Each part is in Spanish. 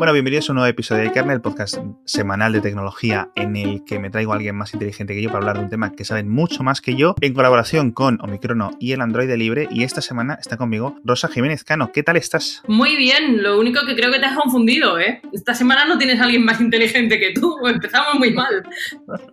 Bueno, bienvenidos a un nuevo episodio de Kernel, el podcast semanal de tecnología en el que me traigo a alguien más inteligente que yo para hablar de un tema que saben mucho más que yo, en colaboración con Omicrono y el Android Libre. Y esta semana está conmigo Rosa Jiménez Cano. ¿Qué tal estás? Muy bien, lo único que creo que te has confundido, ¿eh? Esta semana no tienes a alguien más inteligente que tú, empezamos muy mal.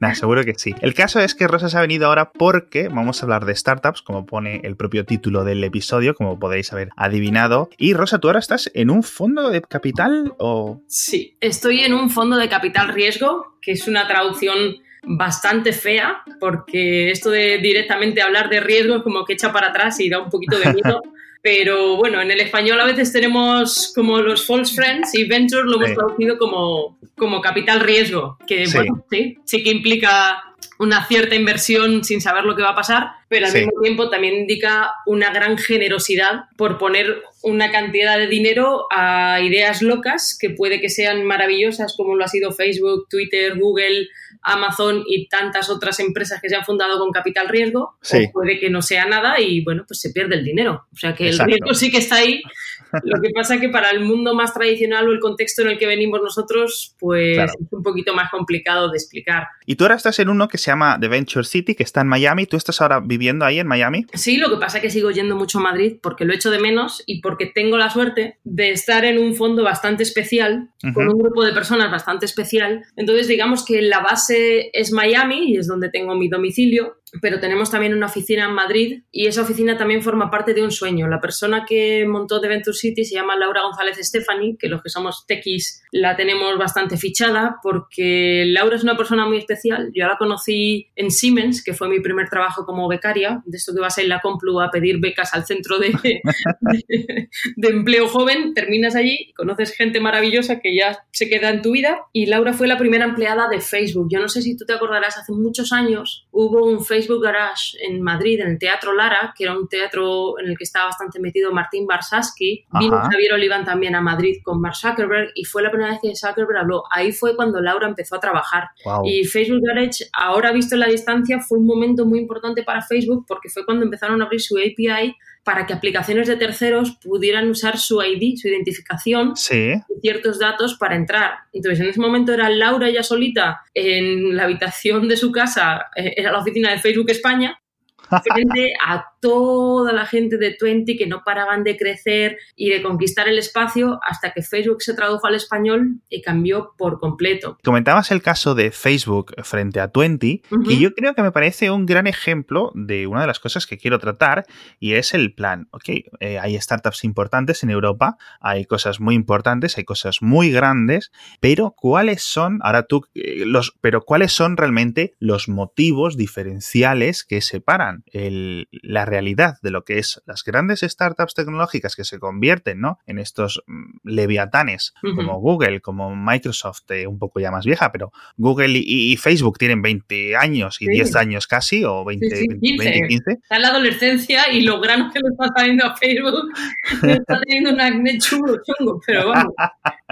Nah, seguro que sí. El caso es que Rosa se ha venido ahora porque vamos a hablar de startups, como pone el propio título del episodio, como podéis haber adivinado. Y Rosa, tú ahora estás en un fondo de capital o...? Sí, estoy en un fondo de capital riesgo, que es una traducción bastante fea, porque esto de directamente hablar de riesgo es como que echa para atrás y da un poquito de miedo. Pero bueno, en el español a veces tenemos como los false friends y venture lo hemos traducido como, como capital riesgo, que bueno, sí, sí que implica una cierta inversión sin saber lo que va a pasar, pero al mismo tiempo también indica una gran generosidad por poner una cantidad de dinero a ideas locas que puede que sean maravillosas como lo ha sido Facebook, Twitter, Google, Amazon y tantas otras empresas que se han fundado con capital riesgo, o puede que no sea nada y bueno, pues se pierde el dinero. O sea que el riesgo sí que está ahí. Lo que pasa es que para el mundo más tradicional o el contexto en el que venimos nosotros, pues es un poquito más complicado de explicar. Y tú ahora estás en uno que se llama The Venture City, que está en Miami. ¿Tú estás ahora viviendo ahí en Miami? Sí, lo que pasa es que sigo yendo mucho a Madrid porque lo echo de menos y porque tengo la suerte de estar en un fondo bastante especial, con un grupo de personas bastante especial. Entonces, digamos que la base es Miami y es donde tengo mi domicilio, pero tenemos también una oficina en Madrid y esa oficina también forma parte de un sueño. La persona que montó The Venture City se llama Laura González Stephanie, que los que somos techis la tenemos bastante fichada porque Laura es una persona muy especial. Yo la conocí en Siemens, que fue mi primer trabajo como becaria, de esto que vas a ir la Complu a pedir becas al centro de, de, empleo joven, terminas allí, conoces gente maravillosa que ya se queda en tu vida y Laura fue la primera empleada de Facebook. Yo no sé si tú te acordarás, hace muchos años hubo un Facebook Facebook Garage en Madrid, en el Teatro Lara, que era un teatro en el que estaba bastante metido Martín Barsaski. Vino Javier Oliván también a Madrid con Mark Zuckerberg y fue la primera vez que Zuckerberg habló. Ahí fue cuando Laura empezó a trabajar. Y Facebook Garage, ahora visto en la distancia, fue un momento muy importante para Facebook porque fue cuando empezaron a abrir su API para que aplicaciones de terceros pudieran usar su ID, su identificación y ciertos datos para entrar. Entonces, en ese momento era Laura ella solita en la habitación de su casa, eh, era la oficina de Facebook España, frente a toda la gente de Twenty que no paraban de crecer y de conquistar el espacio hasta que Facebook se tradujo al español y cambió por completo. Comentabas el caso de Facebook frente a Twenty y yo creo que me parece un gran ejemplo de una de las cosas que quiero tratar y es el plan. Ok, eh, hay startups importantes en Europa, hay cosas muy importantes, hay cosas muy grandes, pero ¿cuáles son, ahora tú, eh, los, pero cuáles son realmente los motivos diferenciales que separan el, la realidad de lo que es las grandes startups tecnológicas que se convierten ¿no? en estos mm, leviatanes como Google, como Microsoft, eh, un poco ya más vieja, pero Google y, Facebook tienen 20 años y 10 años casi, o 20, 15. Está en la adolescencia y lo grano que le está saliendo a Facebook está teniendo un acné chulo, chungo, pero vamos,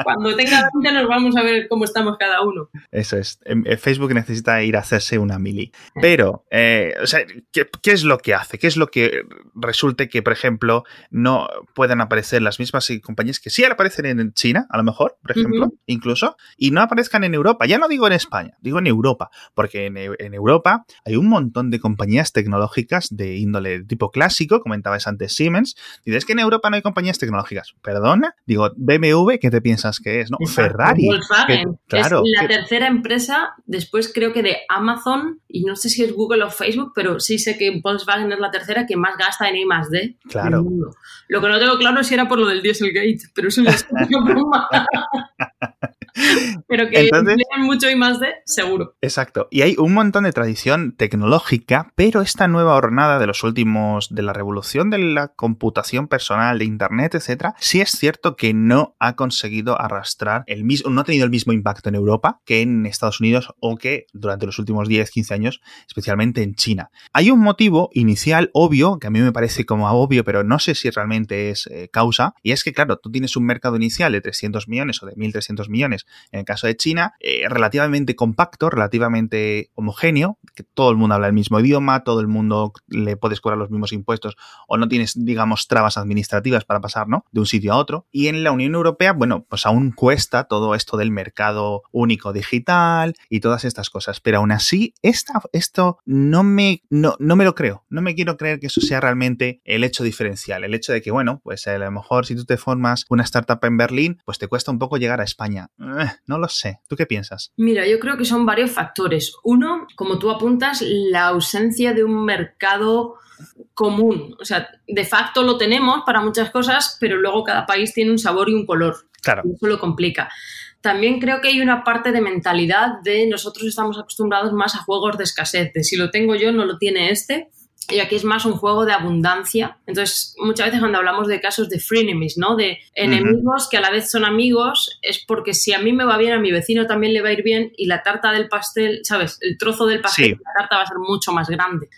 cuando tenga 20 nos vamos a ver cómo estamos cada uno. Eso es, em, eh, Facebook necesita ir a hacerse una mili. Pero, eh, o sea, ¿qué, ¿qué es lo que hace? ¿Qué es lo que resulte que, por ejemplo, no puedan aparecer las mismas compañías que sí aparecen en China, a lo mejor, por ejemplo, incluso, y no aparezcan en Europa. Ya no digo en España, digo en Europa, porque en, Europa hay un montón de compañías tecnológicas de índole tipo clásico, comentabas antes Siemens, dices que en Europa no hay compañías tecnológicas. Perdona, digo, BMW, ¿qué te piensas que es? ¿No? Ferrari. Volkswagen. claro, es la tercera empresa, después creo que de Amazon, y no sé si es Google o Facebook, pero sí sé que Volkswagen es la tercera que más gasta en I más D claro. del mundo. Lo que no tengo claro es si era por lo del Dieselgate, pero eso es broma. Pero que Entonces, mucho y más de, seguro. Exacto. Y hay un montón de tradición tecnológica, pero esta nueva hornada de los últimos, de la revolución de la computación personal, de Internet, etcétera, sí es cierto que no ha conseguido arrastrar el mismo, no ha tenido el mismo impacto en Europa que en Estados Unidos o que durante los últimos 10, 15 años, especialmente en China. Hay un motivo inicial obvio, que a mí me parece como obvio, pero no sé si realmente es eh, causa, y es que, claro, tú tienes un mercado inicial de 300 millones o de 1.300 millones en el caso de China, eh, relativamente compacto, relativamente homogéneo, que todo el mundo habla el mismo idioma, todo el mundo le puedes cobrar los mismos impuestos o no tienes, digamos, trabas administrativas para pasar, ¿no? De un sitio a otro. Y en la Unión Europea, bueno, pues aún cuesta todo esto del mercado único digital y todas estas cosas. Pero aún así, esto no me, no, no me lo creo. No me quiero creer que eso sea realmente el hecho diferencial. El hecho de que, bueno, pues a lo mejor si tú te formas una startup en Berlín, pues te cuesta un poco llegar a España. Eh, no lo sé. ¿Tú qué piensas? Mira, yo creo que son varios factores. Uno, como tú apuntas, la ausencia de un mercado común. O sea, de facto lo tenemos para muchas cosas, pero luego cada país tiene un sabor y un color. Claro. eso lo complica. También creo que hay una parte de mentalidad de nosotros estamos acostumbrados más a juegos de escasez, de si lo tengo yo, no lo tiene este. Y aquí es más un juego de abundancia. Entonces, muchas veces cuando hablamos de casos de frenemies, ¿no? De enemigos que a la vez son amigos, es porque si a mí me va bien, a mi vecino también le va a ir bien y la tarta del pastel, ¿sabes? El trozo del pastel de la tarta va a ser mucho más grande.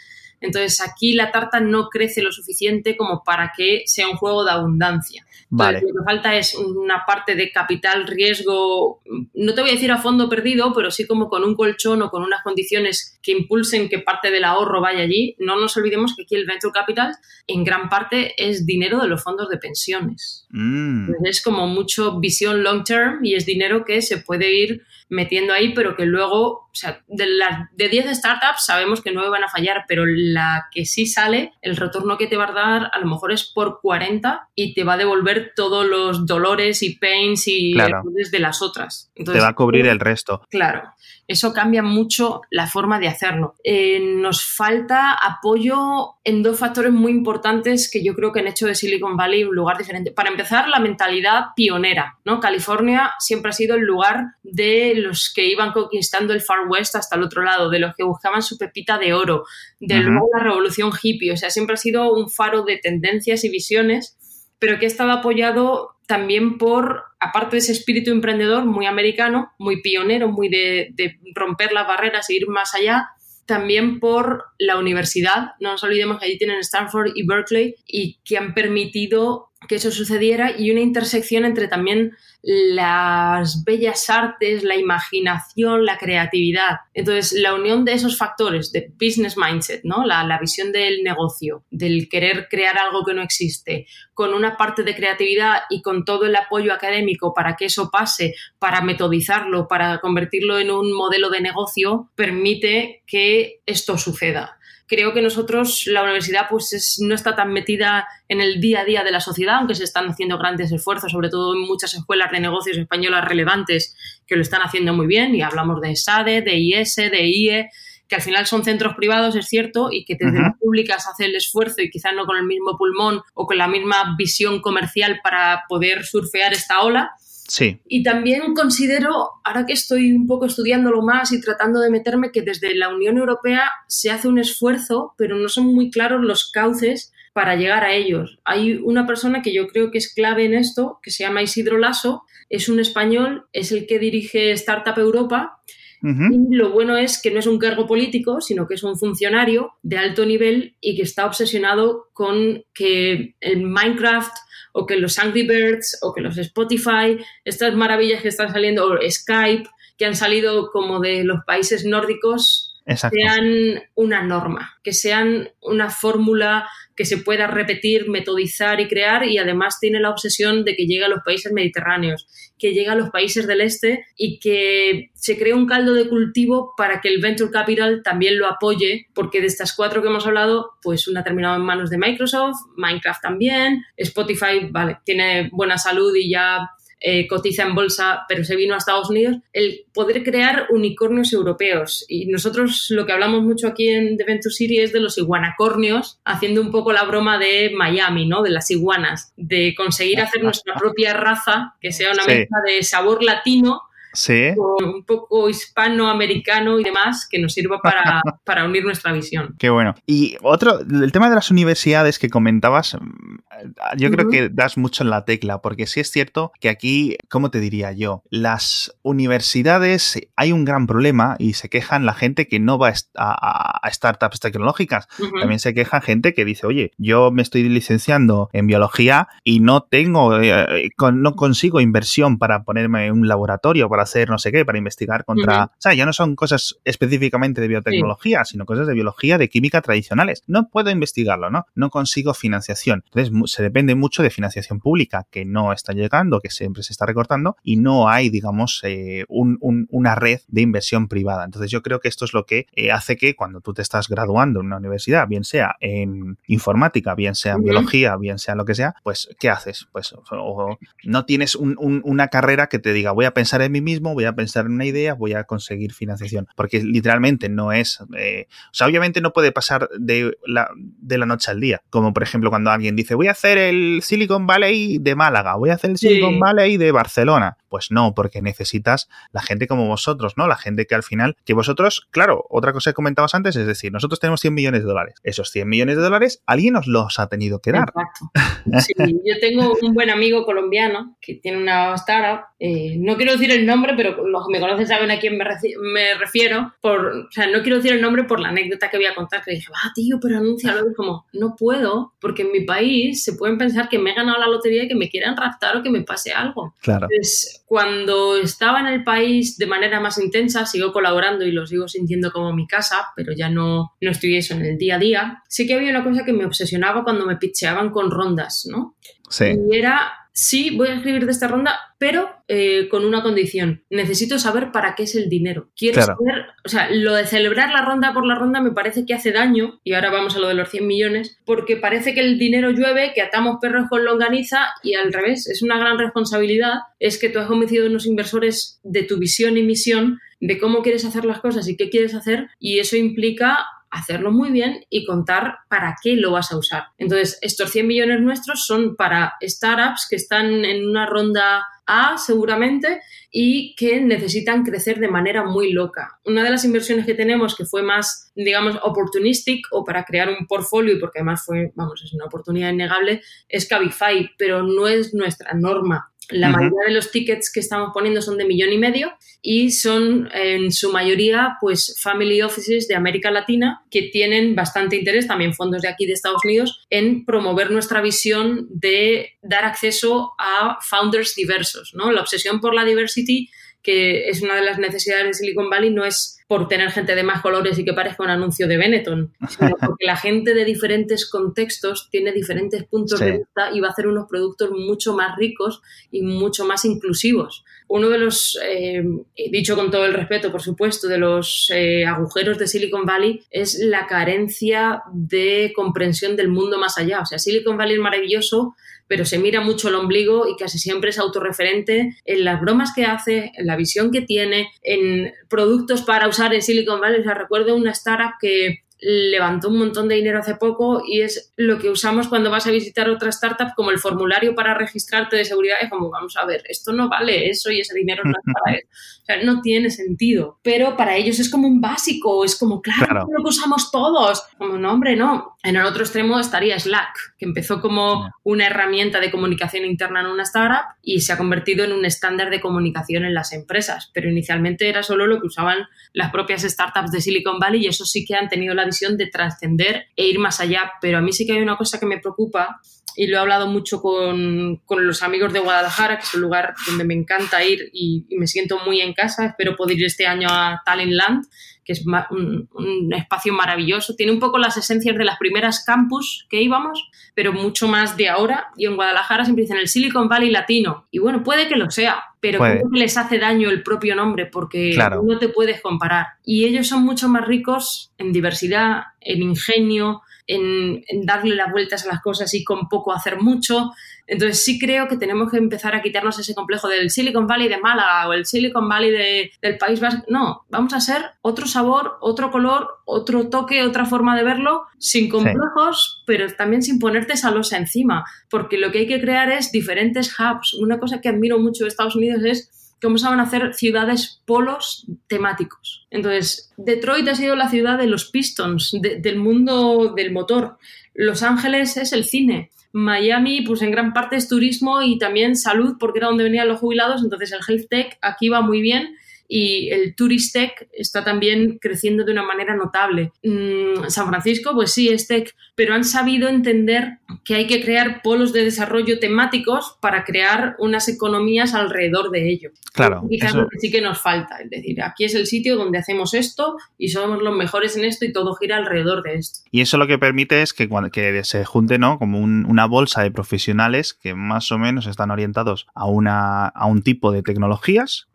Entonces aquí la tarta no crece lo suficiente como para que sea un juego de abundancia. Vale. lo que falta es una parte de capital riesgo, no te voy a decir a fondo perdido, pero sí como con un colchón o con unas condiciones que impulsen que parte del ahorro vaya allí. No nos olvidemos que aquí el venture capital en gran parte es dinero de los fondos de pensiones. Mm. Es como mucho visión long term y es dinero que se puede ir metiendo ahí, pero que luego, o sea, de, las de 10 startups sabemos que 9 van a fallar, pero la que sí sale, el retorno que te va a dar a lo mejor es por 40 y te va a devolver todos los dolores y pains y Claro. de las otras. Te va a cubrir el resto. Claro, eso cambia mucho la forma de hacerlo. Eh, nos falta apoyo en dos factores muy importantes que yo creo que han hecho de Silicon Valley un lugar diferente. Para empezar, la mentalidad pionera, ¿no? California siempre ha sido el lugar de los que iban conquistando el Far West hasta el otro lado, de los que buscaban su pepita de oro, de Ujú. luego la revolución hippie, o sea, siempre ha sido un faro de tendencias y visiones pero que ha estado apoyado también por, aparte de ese espíritu emprendedor muy americano, muy pionero, muy de, de romper las barreras e ir más allá, también por la universidad. No nos olvidemos que allí tienen Stanford y Berkeley y que han permitido que eso sucediera y una intersección entre también las bellas artes, la imaginación, la creatividad. Entonces, la unión de esos factores de business mindset, ¿no? la, la visión del negocio, del querer crear algo que no existe, con una parte de creatividad y con todo el apoyo académico para que eso pase, para metodizarlo, para convertirlo en un modelo de negocio, permite que esto suceda creo que nosotros, la universidad, pues es- no está tan metida en el día a día de la sociedad, aunque se están haciendo grandes esfuerzos, sobre todo en muchas escuelas de negocios españolas relevantes que lo están haciendo muy bien, y hablamos de SADE, de IS, de IE, que al final son centros privados, es cierto, y que desde las públicas hace el esfuerzo y quizás no con el mismo pulmón o con la misma visión comercial para poder surfear esta ola, Sí. y también considero, ahora que estoy un poco estudiándolo más y tratando de meterme, que desde la Unión Europea se hace un esfuerzo, pero no son muy claros los cauces para llegar a ellos. Hay una persona que yo creo que es clave en esto, que se llama Isidro Lasso, es un español, es el que dirige Startup Europa y lo bueno es que no es un cargo político, sino que es un funcionario de alto nivel y que está obsesionado con que el Minecraft o que los Angry Birds o que los Spotify, estas maravillas que están saliendo, o Skype, que han salido como de los países nórdicos, Exacto. sean una norma, que sean una fórmula que se pueda repetir, metodizar y crear y además tiene la obsesión de que llegue a los países mediterráneos, que llegue a los países del este y que se cree un caldo de cultivo para que el venture capital también lo apoye, porque de estas cuatro que hemos hablado, pues una ha terminado en manos de Microsoft, Minecraft también, Spotify, vale, tiene buena salud y ya eh, cotiza en bolsa, pero se vino a Estados Unidos, el poder crear unicornios europeos. Y nosotros lo que hablamos mucho aquí en The Venture City es de los iguanacornios, haciendo un poco la broma de Miami, ¿no? De las iguanas, de conseguir hacer nuestra propia raza, que sea una Sí. mezcla de sabor latino Sí. un poco hispanoamericano y demás, que nos sirva para, para unir nuestra visión. Qué bueno. Y otro, el tema de las universidades que comentabas, mm, yo creo que das mucho en la tecla, porque sí es cierto que aquí, ¿cómo te diría yo? Las universidades, hay un gran problema y se quejan la gente que no va a, startups tecnológicas. También se queja gente que dice, oye, yo me estoy licenciando en biología y no tengo, eh, con- no consigo inversión para ponerme en un laboratorio, para hacer no sé qué, para investigar contra... O sea, ya no son cosas específicamente de biotecnología, sino cosas de biología, de química tradicionales. No puedo investigarlo, ¿no? No consigo financiación. Entonces, se depende mucho de financiación pública, que no está llegando, que siempre se está recortando, y no hay, digamos, eh, una red de inversión privada. Entonces, yo creo que esto es lo que eh, hace que cuando tú te estás graduando en una universidad, bien sea en informática, bien sea en biología, bien sea lo que sea, pues, ¿qué haces? Pues, no tienes una carrera que te diga, voy a pensar en mí mismo, voy a pensar en una idea, voy a conseguir financiación, porque literalmente no es, eh, o sea, obviamente no puede pasar de la, de la noche al día, como por ejemplo cuando alguien dice, voy a hacer el Silicon Valley de Málaga, voy a hacer el Silicon Valley de Barcelona, pues no, porque necesitas la gente como vosotros, ¿no? La gente que al final, que vosotros, claro, otra cosa que comentabas antes, es decir, nosotros tenemos 100 millones de dólares. Esos 100 millones de dólares, alguien nos los ha tenido que dar. Exacto. Sí, yo tengo un buen amigo colombiano que tiene una startup, eh, no quiero decir el nombre, pero los que me conocen saben a quién me, refiero, por, o sea, no quiero decir el nombre por la anécdota que voy a contar, que dije, ah, tío, pero anúncialo, y como, no puedo, porque en mi país se pueden pensar que me he ganado la lotería y que me quieran raptar o que me pase algo. Claro. Entonces, cuando estaba en el país de manera más intensa, sigo colaborando y lo sigo sintiendo como mi casa, pero ya no, no estoy eso en el día a día. Sí que había una cosa que me obsesionaba cuando me pitcheaban con rondas, ¿no? Sí. Y era sí, voy a escribir de esta ronda, pero eh, con una condición. Necesito saber para qué es el dinero. Quiero saber, o sea, lo de celebrar la ronda por la ronda me parece que hace daño, y ahora vamos a lo de los 100 millones, porque parece que el dinero llueve, que atamos perros con longaniza, y al revés, es una gran responsabilidad, es que tú has convencido a unos inversores de tu visión y misión de cómo quieres hacer las cosas y qué quieres hacer, y eso implica hacerlo muy bien y contar para qué lo vas a usar. Entonces, estos 100 millones nuestros son para startups que están en una ronda A seguramente y que necesitan crecer de manera muy loca. Una de las inversiones que tenemos que fue más, digamos, opportunistic o para crear un portfolio y porque además fue, vamos, es una oportunidad innegable, es Cabify, pero no es nuestra norma. La mayoría de los tickets que estamos poniendo son de millón y medio y son en su mayoría pues family offices de América Latina que tienen bastante interés, también fondos de aquí de Estados Unidos, en promover nuestra visión de dar acceso a founders diversos. ¿no? La obsesión por la diversity que es una de las necesidades de Silicon Valley, no es por tener gente de más colores y que parezca un anuncio de Benetton, sino porque la gente de diferentes contextos tiene diferentes puntos de vista y va a hacer unos productos mucho más ricos y mucho más inclusivos. Uno de los, eh, dicho con todo el respeto, por supuesto, de los eh, agujeros de Silicon Valley es la carencia de comprensión del mundo más allá. O sea, Silicon Valley es maravilloso, pero se mira mucho el ombligo y casi siempre es autorreferente en las bromas que hace, en la visión que tiene, en productos para usar en Silicon Valley. O sea, recuerdo una startup que levantó un montón de dinero hace poco y es lo que usamos cuando vas a visitar otra startup como el formulario para registrarte de seguridad. Es como, vamos a ver, esto no vale eso y ese dinero no es para eso. O sea, no tiene sentido. Pero para ellos es como un básico, es como, claro, lo que usamos todos. Como, no, hombre, no. En el otro extremo estaría Slack, que empezó como una herramienta de comunicación interna en una startup y se ha convertido en un estándar de comunicación en las empresas. Pero inicialmente era solo lo que usaban las propias startups de Silicon Valley y eso sí que han tenido la visión de trascender e ir más allá. Pero a mí sí que hay una cosa que me preocupa y lo he hablado mucho con, con, los amigos de Guadalajara, que es un lugar donde me encanta ir y, me siento muy en casa. Espero poder ir este año a Talentland, que es un, un, espacio maravilloso. Tiene un poco las esencias de las primeras campus que íbamos, pero mucho más de ahora. Y en Guadalajara siempre dicen el Silicon Valley latino. Y bueno, puede que lo sea, pero creo que les hace daño el propio nombre porque no te puedes comparar. Y ellos son mucho más ricos en diversidad, en ingenio, en, darle las vueltas a las cosas y con poco hacer mucho. Entonces sí creo que tenemos que empezar a quitarnos ese complejo del Silicon Valley de Málaga o el Silicon Valley del País Vasco. No, vamos a ser otro sabor, otro color, otro toque, otra forma de verlo, sin complejos, pero también sin ponerte esa losa encima, porque lo que hay que crear es diferentes hubs. Una cosa que admiro mucho de Estados Unidos es cómo saben hacer ciudades polos temáticos. Entonces, Detroit ha sido la ciudad de los Pistons, del mundo del motor. Los Ángeles es el cine. Miami, pues en gran parte es turismo y también salud, porque era donde venían los jubilados. Entonces, el health tech aquí va muy bien. Y el Turistec está también creciendo de una manera notable. Mm, San Francisco, pues sí, es tech, pero han sabido entender que hay que crear polos de desarrollo temáticos para crear unas economías alrededor de ello. Claro. Quizás lo que sí que nos falta, es decir, aquí es el sitio donde hacemos esto y somos los mejores en esto y todo gira alrededor de esto. Y eso lo que permite es que, cuando, que se junte ¿no? como una bolsa de profesionales que más o menos están orientados a, una, a un tipo de tecnologías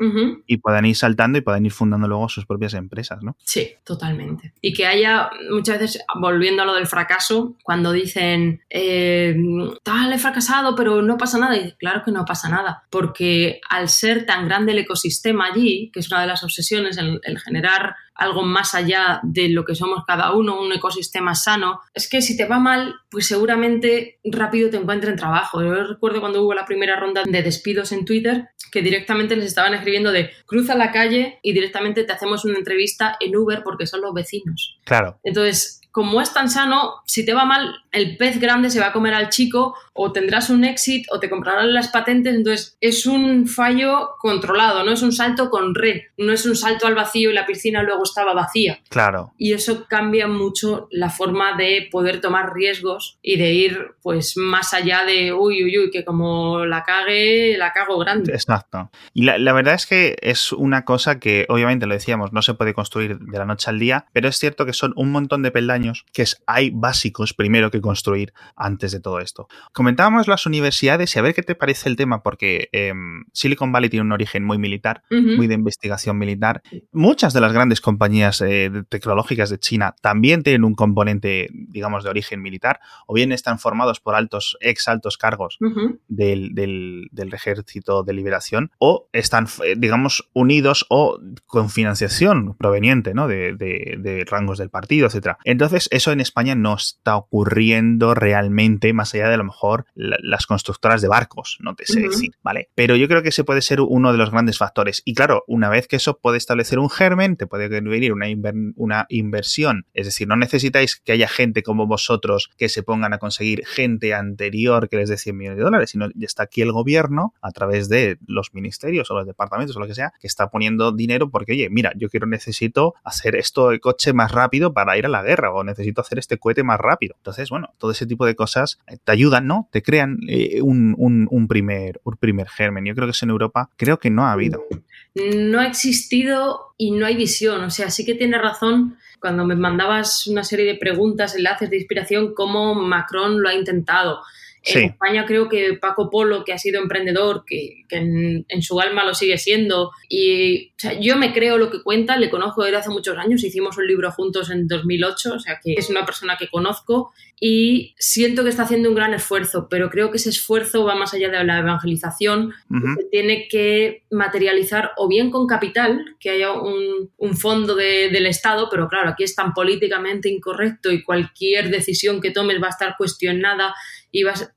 y puedan ir saltando y puedan ir fundando luego sus propias empresas, ¿no? Sí, totalmente. Y que haya, muchas veces, volviendo a lo del fracaso, cuando dicen, eh, tal, he fracasado, pero no pasa nada, y claro que no pasa nada, porque al ser tan grande el ecosistema allí, que es una de las obsesiones, el, el generar algo más allá de lo que somos cada uno, un ecosistema sano, es que si te va mal, pues seguramente rápido te encuentren trabajo. Yo recuerdo cuando hubo la primera ronda de despidos en Twitter, que directamente les estaban escribiendo de cruza la calle y directamente te hacemos una entrevista en Uber porque son los vecinos. Claro. Entonces, como es tan sano, si te va mal, el pez grande se va a comer al chico o tendrás un exit o te comprarán las patentes. Entonces, es un fallo controlado, no es un salto con red, no es un salto al vacío y la piscina luego estaba vacía. Claro. Y eso cambia mucho la forma de poder tomar riesgos y de ir pues más allá de uy, uy, uy, que como la cague, la cago grande. Exacto. Y la, la verdad es que es una cosa que obviamente lo decíamos, no se puede construir de la noche al día, pero es cierto que son un montón de peldaños que es, hay básicos primero que construir antes de todo esto. Comentábamos las universidades y a ver qué te parece el tema, porque em, Silicon Valley tiene un origen muy militar, muy de investigación militar. Muchas de las grandes compañías eh, tecnológicas de China también tienen un componente, digamos, de origen militar, o bien están formados por altos, ex altos cargos del, del, ejército de liberación, o están, eh, digamos, unidos o con financiación proveniente ¿no? de, de, de rangos del partido, etcétera. Entonces, eso en España no está ocurriendo realmente, más allá de a lo mejor las constructoras de barcos, no te sé decir, ¿vale? Pero yo creo que ese puede ser uno de los grandes factores. Y claro, una vez que eso puede establecer un germen, te puede venir una, una inversión. Es decir, no necesitáis que haya gente como vosotros que se pongan a conseguir gente anterior que les dé 100 millones de dólares, sino ya está aquí el gobierno a través de los ministerios o los departamentos o lo que sea, que está poniendo dinero porque, oye, mira, yo quiero, necesito hacer esto de coche más rápido para ir a la guerra o necesito hacer este cohete más rápido. Entonces, bueno, todo ese tipo de cosas eh, te ayudan, ¿no? Te crean eh, un, primer, un primer germen. Yo creo que eso en Europa creo que no ha habido. No ha existido y no hay visión. O sea, sí que tiene razón cuando me mandabas una serie de preguntas, enlaces de inspiración, cómo Macron lo ha intentado. En España creo que Paco Polo, que ha sido emprendedor, que, en, su alma lo sigue siendo, y yo me creo lo que cuenta, le conozco desde hace muchos años, hicimos un libro juntos en 2008, o sea que es una persona que conozco y siento que está haciendo un gran esfuerzo, pero creo que ese esfuerzo va más allá de la evangelización, se tiene que materializar o bien con capital, que haya un, fondo del Estado, pero claro, aquí es tan políticamente incorrecto y cualquier decisión que tomes va a estar cuestionada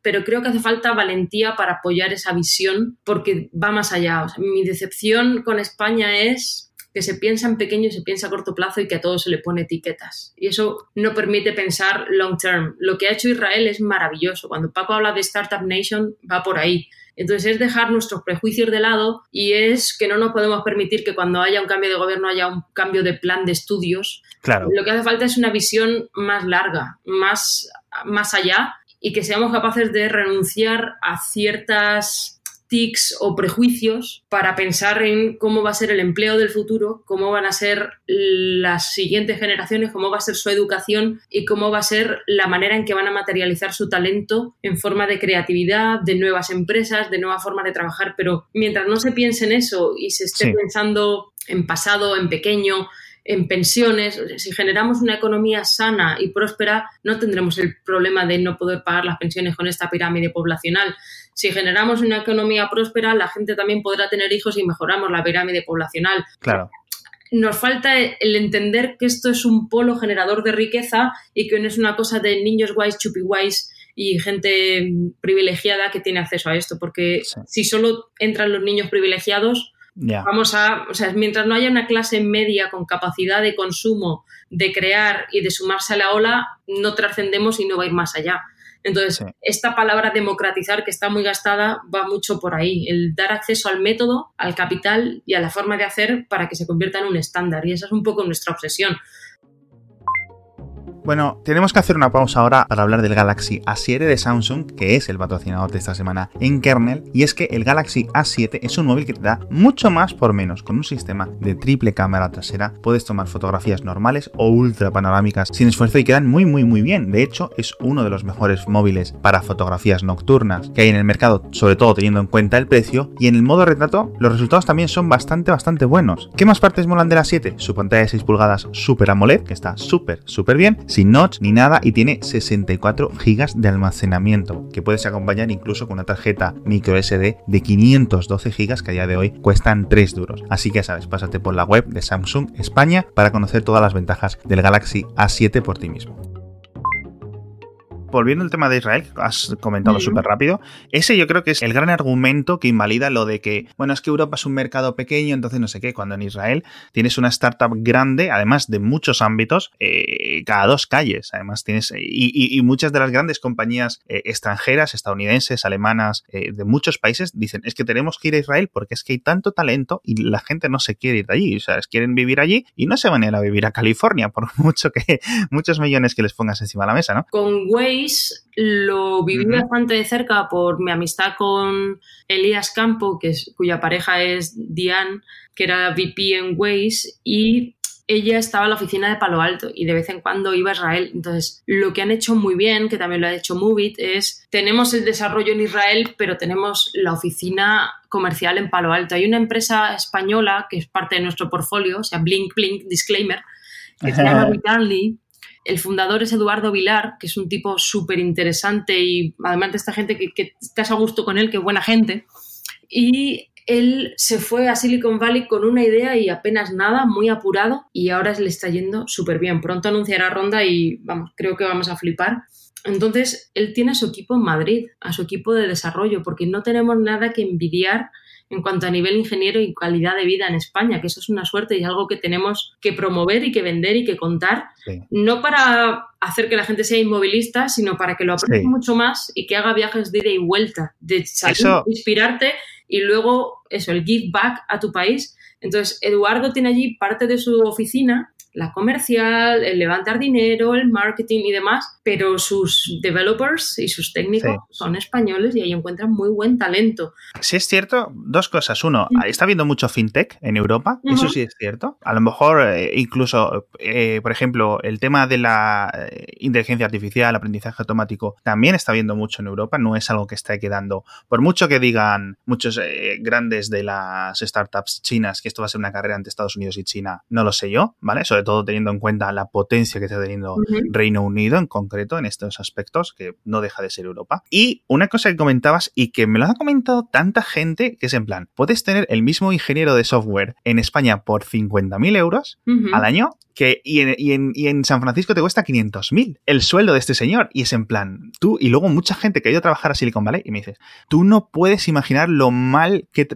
pero creo que hace falta valentía para apoyar esa visión porque va más allá. mi decepción con España es que se piensa en pequeño y se piensa a corto plazo y que a todo se le pone etiquetas. Y eso no permite pensar long term. Lo que ha hecho Israel es maravilloso. Cuando Paco habla de Startup Nation, va por ahí. Entonces es dejar nuestros prejuicios de lado y es que no nos podemos permitir que cuando haya un cambio de gobierno haya un cambio de plan de estudios. Claro. Lo que hace falta es una visión más larga, más, más allá y que seamos capaces de renunciar a ciertas tics o prejuicios para pensar en cómo va a ser el empleo del futuro, cómo van a ser las siguientes generaciones, cómo va a ser su educación y cómo va a ser la manera en que van a materializar su talento en forma de creatividad, de nuevas empresas, de nuevas formas de trabajar. Pero mientras no se piense en eso y se esté pensando en pasado, en pequeño, en pensiones. Si generamos una economía sana y próspera, no tendremos el problema de no poder pagar las pensiones con esta pirámide poblacional. Si generamos una economía próspera, la gente también podrá tener hijos y mejoramos la pirámide poblacional. Claro. Nos falta el entender que esto es un polo generador de riqueza y que no es una cosa de niños guays, chupi guays y gente privilegiada que tiene acceso a esto, porque si solo entran los niños privilegiados, Vamos a, o sea, mientras no haya una clase media con capacidad de consumo, de crear y de sumarse a la ola, no trascendemos y no va a ir más allá. Entonces, esta palabra democratizar que está muy gastada va mucho por ahí, el dar acceso al método, al capital y a la forma de hacer para que se convierta en un estándar. Y esa es un poco nuestra obsesión. Bueno, tenemos que hacer una pausa ahora para hablar del Galaxy A7 de Samsung, que es el patrocinador de esta semana en kernel, y es que el Galaxy A7 es un móvil que te da mucho más por menos. Con un sistema de triple cámara trasera puedes tomar fotografías normales o ultra panorámicas sin esfuerzo y quedan muy muy muy bien. De hecho, es uno de los mejores móviles para fotografías nocturnas que hay en el mercado, sobre todo teniendo en cuenta el precio, y en el modo retrato los resultados también son bastante bastante buenos. ¿Qué más partes molan de la 7? Su pantalla de 6 pulgadas Super AMOLED, que está súper súper bien sin notch ni nada y tiene 64 GB de almacenamiento que puedes acompañar incluso con una tarjeta micro SD de 512 GB que a día de hoy cuestan 3 duros. Así que sabes, pásate por la web de Samsung España para conocer todas las ventajas del Galaxy A7 por ti mismo volviendo al tema de Israel, que has comentado súper rápido, ese yo creo que es el gran argumento que invalida lo de que, bueno, es que Europa es un mercado pequeño, entonces no sé qué, cuando en Israel tienes una startup grande, además de muchos ámbitos, eh, cada dos calles, además tienes, y, muchas de las grandes compañías eh, extranjeras, estadounidenses, alemanas, eh, de muchos países, dicen, es que tenemos que ir a Israel porque es que hay tanto talento y la gente no se quiere ir de allí, o sea, quieren vivir allí y no se van a ir a vivir a California, por mucho que muchos millones que les pongas encima de la mesa, ¿no? Con Way lo viví bastante de cerca por mi amistad con Elías Campo, que es, cuya pareja es Diane, que era VP en Waze, y ella estaba en la oficina de Palo Alto y de vez en cuando iba a Israel. Entonces, lo que han hecho muy bien, que también lo ha hecho Movit, es tenemos el desarrollo en Israel, pero tenemos la oficina comercial en Palo Alto. Hay una empresa española que es parte de nuestro portfolio, o sea, Blink Blink Disclaimer, que se llama el fundador es Eduardo Vilar, que es un tipo súper interesante y además de esta gente que, que, estás a gusto con él, que buena gente. Y él se fue a Silicon Valley con una idea y apenas nada, muy apurado, y ahora le está yendo súper bien. Pronto anunciará ronda y vamos, creo que vamos a flipar. Entonces, él tiene a su equipo en Madrid, a su equipo de desarrollo, porque no tenemos nada que envidiar en cuanto a nivel ingeniero y calidad de vida en España, que eso es una suerte y algo que tenemos que promover y que vender y que contar, no para hacer que la gente sea inmovilista, sino para que lo aprecie mucho más y que haga viajes de ida y vuelta, de salir, inspirarte y luego eso, el give back a tu país. Entonces, Eduardo tiene allí parte de su oficina la comercial, el levantar dinero, el marketing y demás, pero sus developers y sus técnicos son españoles y ahí encuentran muy buen talento. Sí es cierto, dos cosas. Uno, está habiendo mucho fintech en Europa, eso sí es cierto. A lo mejor eh, incluso, eh, por ejemplo, el tema de la eh, inteligencia artificial, aprendizaje automático, también está viendo mucho en Europa, no es algo que esté quedando, por mucho que digan muchos grandes de las startups chinas que esto va a ser una carrera entre Estados Unidos y China, no lo sé yo, ¿vale? Sobre todo teniendo en cuenta la potencia que está teniendo Reino Unido en concreto en estos aspectos, que no deja de ser Europa. Y una cosa que comentabas y que me lo ha comentado tanta gente, que es en plan, puedes tener el mismo ingeniero de software en España por 50.000 euros al año que, y, en, y, en, San Francisco te cuesta 500.000 el sueldo de este señor. Y es en plan, tú, y luego mucha gente que ha ido a trabajar a Silicon Valley y me dices, tú no puedes imaginar lo mal que,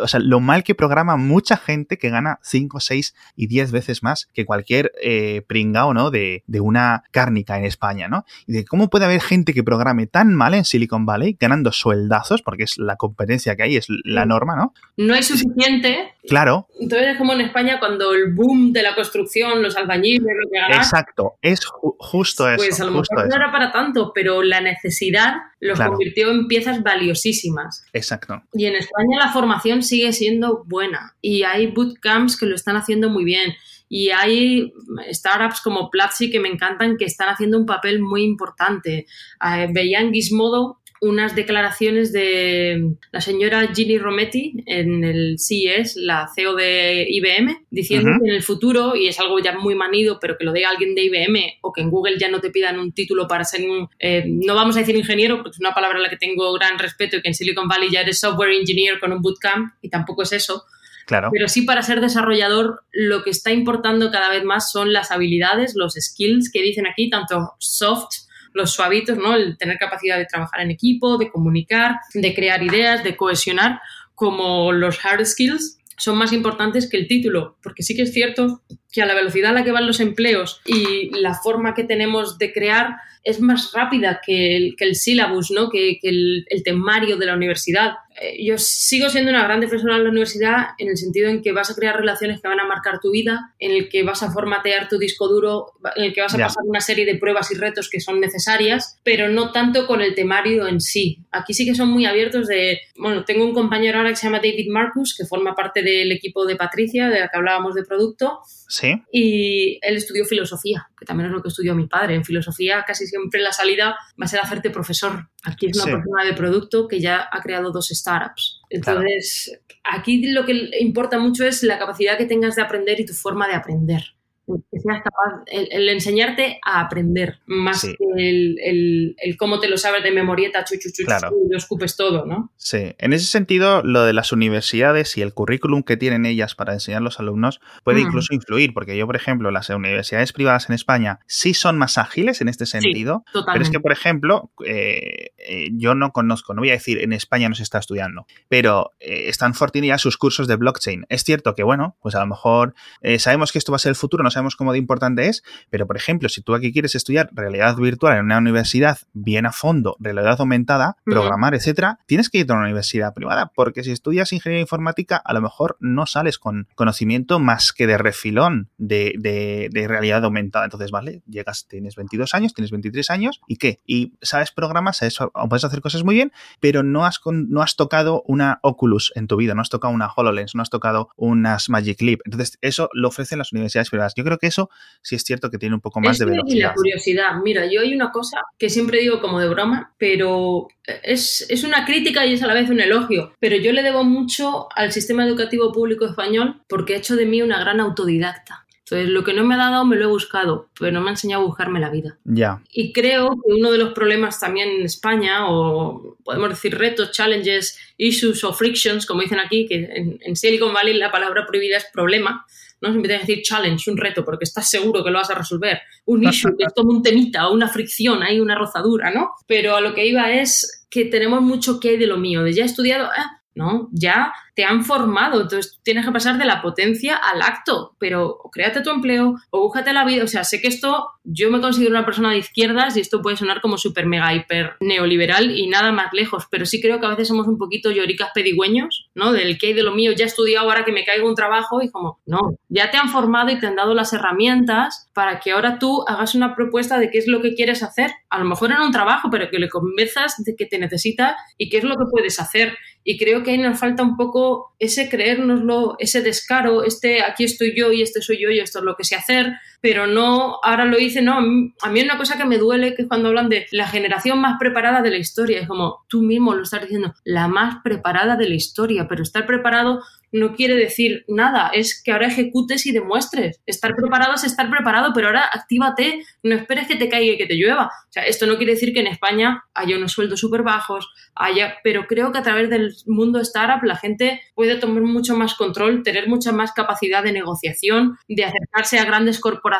o sea, lo mal que programa mucha gente que gana 5, 6 y 10 veces más que cualquier eh, pringao, ¿no? De, de, una cárnica en España, ¿no? Y de cómo puede haber gente que programe tan mal en Silicon Valley ganando sueldazos, porque es la competencia que hay, es la norma, ¿no? No hay suficiente. Claro. Entonces es como en España cuando el boom de la construcción los albañiles, lo que Exacto, es justo eso. Pues a lo mejor no era para tanto, pero la necesidad los convirtió en piezas valiosísimas. Exacto. Y en España la formación sigue siendo buena y hay bootcamps que lo están haciendo muy bien. Y hay startups como Platzi que me encantan que están haciendo un papel muy importante. Eh, veían Gizmodo unas declaraciones de la señora Ginny Rometty en el CES, la CEO de IBM, diciendo que en el futuro, y es algo ya muy manido, pero que lo diga alguien de IBM o que en Google ya no te pidan un título para ser un, eh, no vamos a decir ingeniero, porque es una palabra a la que tengo gran respeto y que en Silicon Valley ya eres software engineer con un bootcamp y tampoco es eso. Claro. Pero sí para ser desarrollador lo que está importando cada vez más son las habilidades, los skills que dicen aquí, tanto soft los suavitos, ¿no? El tener capacidad de trabajar en equipo, de comunicar, de crear ideas, de cohesionar, como los hard skills son más importantes que el título, porque sí que es cierto que a la velocidad a la que van los empleos y la forma que tenemos de crear es más rápida que el, que el syllabus, ¿no? que, el, el, temario de la universidad. Eh, yo sigo siendo una gran defensora de la universidad en el sentido en que vas a crear relaciones que van a marcar tu vida, en el que vas a formatear tu disco duro, en el que vas a pasar una serie de pruebas y retos que son necesarias, pero no tanto con el temario en sí. Aquí sí que son muy abiertos de, bueno, tengo un compañero ahora que se llama David Marcus, que forma parte del equipo de Patricia, de la que hablábamos de producto, Sí. Y él estudió filosofía, que también es lo que estudió mi padre. En filosofía casi siempre la salida va a ser hacerte profesor. Aquí es una persona de producto que ya ha creado dos startups. Entonces, aquí lo que importa mucho es la capacidad que tengas de aprender y tu forma de aprender que seas capaz, el, enseñarte a aprender, más que el, cómo te lo sabes de memorieta, chu, y lo escupes todo, ¿no? Sí, en ese sentido, lo de las universidades y el currículum que tienen ellas para enseñar a los alumnos puede mm. incluso influir, porque yo, por ejemplo, las universidades privadas en España sí son más ágiles en este sentido, pero es que, por ejemplo, eh, eh, yo no conozco, no voy a decir en España no se está estudiando, pero eh, Stanford tiene ya sus cursos de blockchain. Es cierto que, bueno, pues a lo mejor sabemos que esto va a ser el futuro, no sabemos cómo de importante es, pero por ejemplo, si tú aquí quieres estudiar realidad virtual en una universidad bien a fondo, realidad aumentada, programar, etcétera, tienes que ir a una universidad privada, porque si estudias ingeniería informática, a lo mejor no sales con conocimiento más que de refilón de, de, realidad aumentada. Entonces, vale, llegas, tienes 22 años, tienes 23 años, ¿y qué? Y sabes programas, puedes hacer cosas muy bien, pero no has, no has tocado una Oculus en tu vida, no has tocado una HoloLens, no has tocado unas Magic Leap. Entonces, eso lo ofrecen las universidades privadas. Yo creo que eso sí es cierto que tiene un poco más de velocidad. Y la curiosidad. Mira, yo hay una cosa que siempre digo como de broma, pero es, es una crítica y es a la vez un elogio. Pero yo le debo mucho al sistema educativo público español porque ha hecho de mí una gran autodidacta. Entonces, lo que no me ha dado me lo he buscado, pero no me ha enseñado a buscarme la vida. Ya. Y creo que uno de los problemas también en España, o podemos decir retos, challenges, issues o frictions, como dicen aquí, que en, en Silicon Valley la palabra prohibida es problema, ¿no? Siempre tienes que decir challenge, un reto, porque estás seguro que lo vas a resolver. Un issue, que es como un temita o una fricción, hay una rozadura, ¿no? Pero a lo que iba es que tenemos mucho que hay de lo mío, de ya he estudiado, ah, ¿no? Ya te han formado, entonces tienes que pasar de la potencia al acto, pero créate tu empleo o búscate la vida, o sea, sé que esto, yo me considero una persona de izquierdas y esto puede sonar como súper mega hiper neoliberal y nada más lejos, pero sí creo que a veces somos un poquito lloricas pedigüeños, ¿no? Del que hay de lo mío, ya he estudiado ahora que me caiga un trabajo y como, no, ya te han formado y te han dado las herramientas para que ahora tú hagas una propuesta de qué es lo que quieres hacer, a lo mejor en un trabajo, pero que le convenzas de que te necesita y qué es lo que puedes hacer. Y creo que ahí nos falta un poco ese creérnoslo, ese descaro, este aquí estoy yo y este soy yo y esto es lo que sé hacer, pero no, ahora lo hice, no, a mí una cosa que me duele que es cuando hablan de la generación más preparada de la historia, es como tú mismo lo estás diciendo, la más preparada de la historia, pero estar preparado no quiere decir nada, es que ahora ejecutes y demuestres. Estar preparado es estar preparado, pero ahora actívate, no esperes que te caiga y que te llueva. O sea, esto no quiere decir que en España haya unos sueldos súper bajos, haya, pero creo que a través del mundo startup la gente puede tomar mucho más control, tener mucha más capacidad de negociación, de acercarse a grandes corporaciones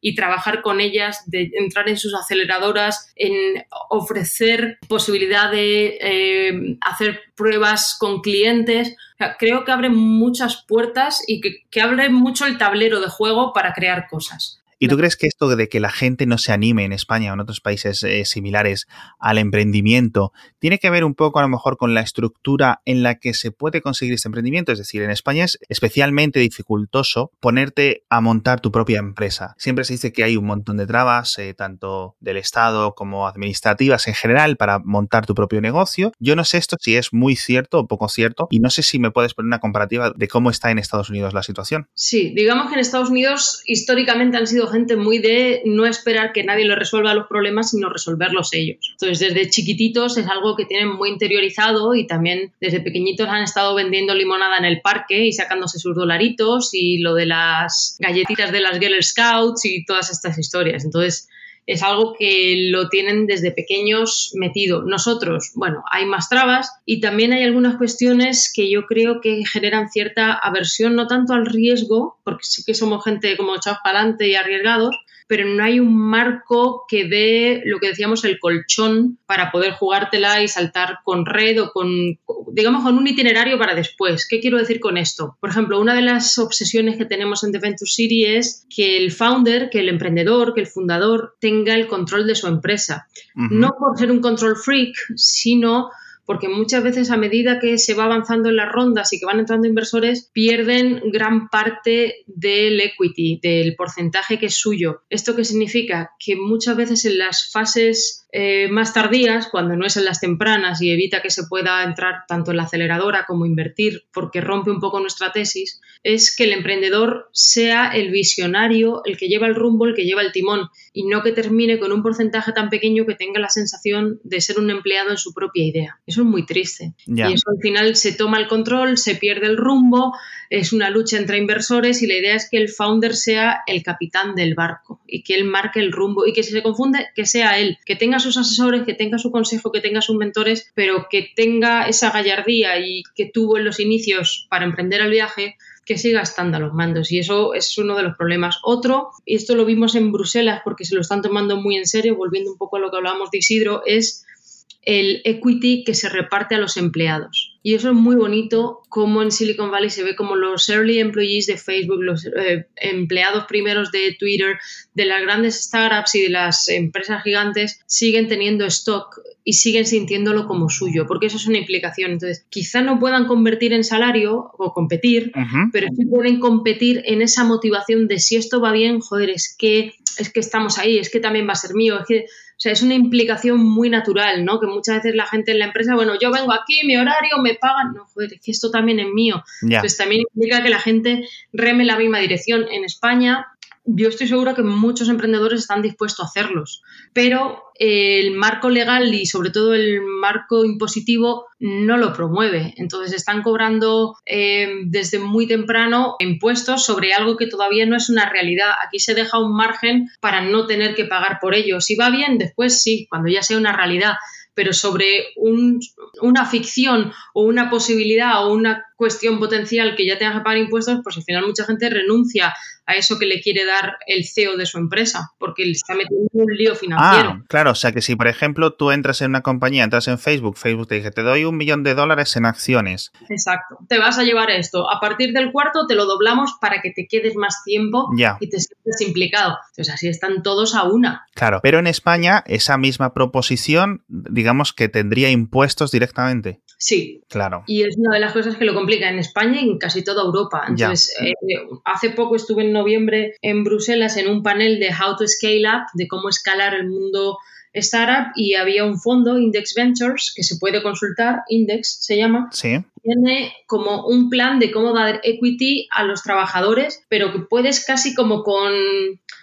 y trabajar con ellas, de entrar en sus aceleradoras, en ofrecer posibilidad de eh, hacer pruebas con clientes creo que abre muchas puertas y que, que abre mucho el tablero de juego para crear cosas. ¿Y tú crees que esto de que la gente no se anime en España o en otros países eh, similares al emprendimiento tiene que ver un poco a lo mejor con la estructura en la que se puede conseguir este emprendimiento? Es decir, en España es especialmente dificultoso ponerte a montar tu propia empresa. Siempre se dice que hay un montón de trabas, eh, tanto del Estado como administrativas en general, para montar tu propio negocio. Yo no sé esto si es muy cierto o poco cierto y no sé si me puedes poner una comparativa de cómo está en Estados Unidos la situación. Sí, digamos que en Estados Unidos históricamente han sido gente muy de no esperar que nadie le resuelva los problemas, sino resolverlos ellos. Entonces, desde chiquititos es algo que tienen muy interiorizado y también desde pequeñitos han estado vendiendo limonada en el parque y sacándose sus dolaritos y lo de las galletitas de las Girl Scouts y todas estas historias. Entonces, es algo que lo tienen desde pequeños metido. Nosotros, bueno, hay más trabas y también hay algunas cuestiones que yo creo que generan cierta aversión, no tanto al riesgo, porque sí que somos gente como echados para adelante y arriesgados, pero no hay un marco que dé lo que decíamos el colchón para poder jugártela y saltar con red o con, digamos, con un itinerario para después. ¿Qué quiero decir con esto? Por ejemplo, una de las obsesiones que tenemos en The Venture City es que el founder, que el emprendedor, que el fundador tenga el control de su empresa. No por ser un control freak, sino porque muchas veces a medida que se va avanzando en las rondas y que van entrando inversores, pierden gran parte del equity, del porcentaje que es suyo. ¿Esto qué significa? Que muchas veces en las fases eh, más tardías, cuando no es en las tempranas y evita que se pueda entrar tanto en la aceleradora como invertir, porque rompe un poco nuestra tesis, es que el emprendedor sea el visionario, el que lleva el rumbo, el que lleva el timón, y no que termine con un porcentaje tan pequeño que tenga la sensación de ser un empleado en su propia idea. Eso es muy triste. Y eso al final se toma el control, se pierde el rumbo, es una lucha entre inversores y la idea es que el founder sea el capitán del barco y que él marque el rumbo y que si se confunde, que sea él, que tenga sus asesores, que tenga su consejo, que tenga sus mentores, pero que tenga esa gallardía y que tuvo en los inicios para emprender el viaje, que siga estando a los mandos. Y eso es uno de los problemas. Otro, y esto lo vimos en Bruselas porque se lo están tomando muy en serio, volviendo un poco a lo que hablábamos de Isidro, es el equity que se reparte a los empleados. Y eso es muy bonito, como en Silicon Valley se ve como los early employees de Facebook, los eh, empleados primeros de Twitter, de las grandes startups y de las empresas gigantes siguen teniendo stock y siguen sintiéndolo como suyo, porque eso es una implicación. Entonces, quizá no puedan convertir en salario o competir, pero sí pueden competir en esa motivación de si esto va bien, joder, es que, es que estamos ahí, es que también va a ser mío, es que o sea, es una implicación muy natural, ¿no? Que muchas veces la gente en la empresa, bueno, yo vengo aquí, mi horario, me pagan. No, joder, es que esto también es mío. Pues también implica que la gente reme la misma dirección. En España, yo estoy segura que muchos emprendedores están dispuestos a hacerlos, pero el marco legal y sobre todo el marco impositivo no lo promueve. Entonces están cobrando eh, desde muy temprano impuestos sobre algo que todavía no es una realidad. Aquí se deja un margen para no tener que pagar por ello. Si va bien, después sí, cuando ya sea una realidad pero sobre una ficción o una posibilidad o una cuestión potencial que ya tenga que pagar impuestos, pues al final mucha gente renuncia a eso que le quiere dar el CEO de su empresa, porque le está metiendo un lío financiero. Ah, claro, o sea que si por ejemplo tú entras en una compañía, entras en Facebook, Facebook te dice, te doy un millón de dólares en acciones. Exacto, te vas a llevar esto. A partir del cuarto te lo doblamos para que te quedes más tiempo y te sientes implicado. Entonces así están todos a una. Claro, pero en España esa misma proposición, digamos que tendría impuestos directamente. Sí. Claro. Y es una de las cosas que lo complica en España y en casi toda Europa. Entonces, eh, hace poco estuve en noviembre en Bruselas en un panel de How to Scale Up, de cómo escalar el mundo startup y había un fondo, Index Ventures, que se puede consultar, Index se llama. Sí. Tiene como un plan de cómo dar equity a los trabajadores, pero que puedes casi como con,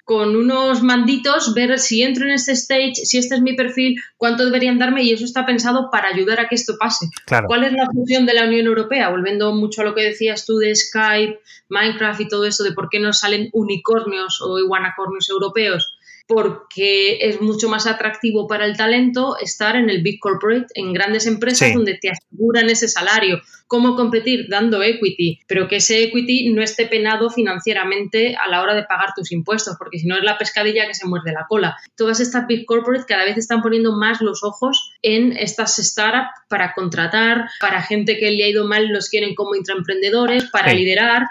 con unos manditos ver si entro en este stage, si este es mi perfil, cuánto deberían darme y eso está pensado para ayudar a que esto pase. ¿Cuál es la función de la Unión Europea? Volviendo mucho a lo que decías tú de Skype, Minecraft y todo eso, de por qué no salen unicornios o iguanacornios europeos porque es mucho más atractivo para el talento estar en el big corporate, en grandes empresas donde te aseguran ese salario. ¿Cómo competir? Dando equity, pero que ese equity no esté penado financieramente a la hora de pagar tus impuestos, porque si no es la pescadilla que se muerde la cola. Todas estas big corporate cada vez están poniendo más los ojos en estas startups para contratar, para gente que le ha ido mal los quieren como intraemprendedores, para liderar,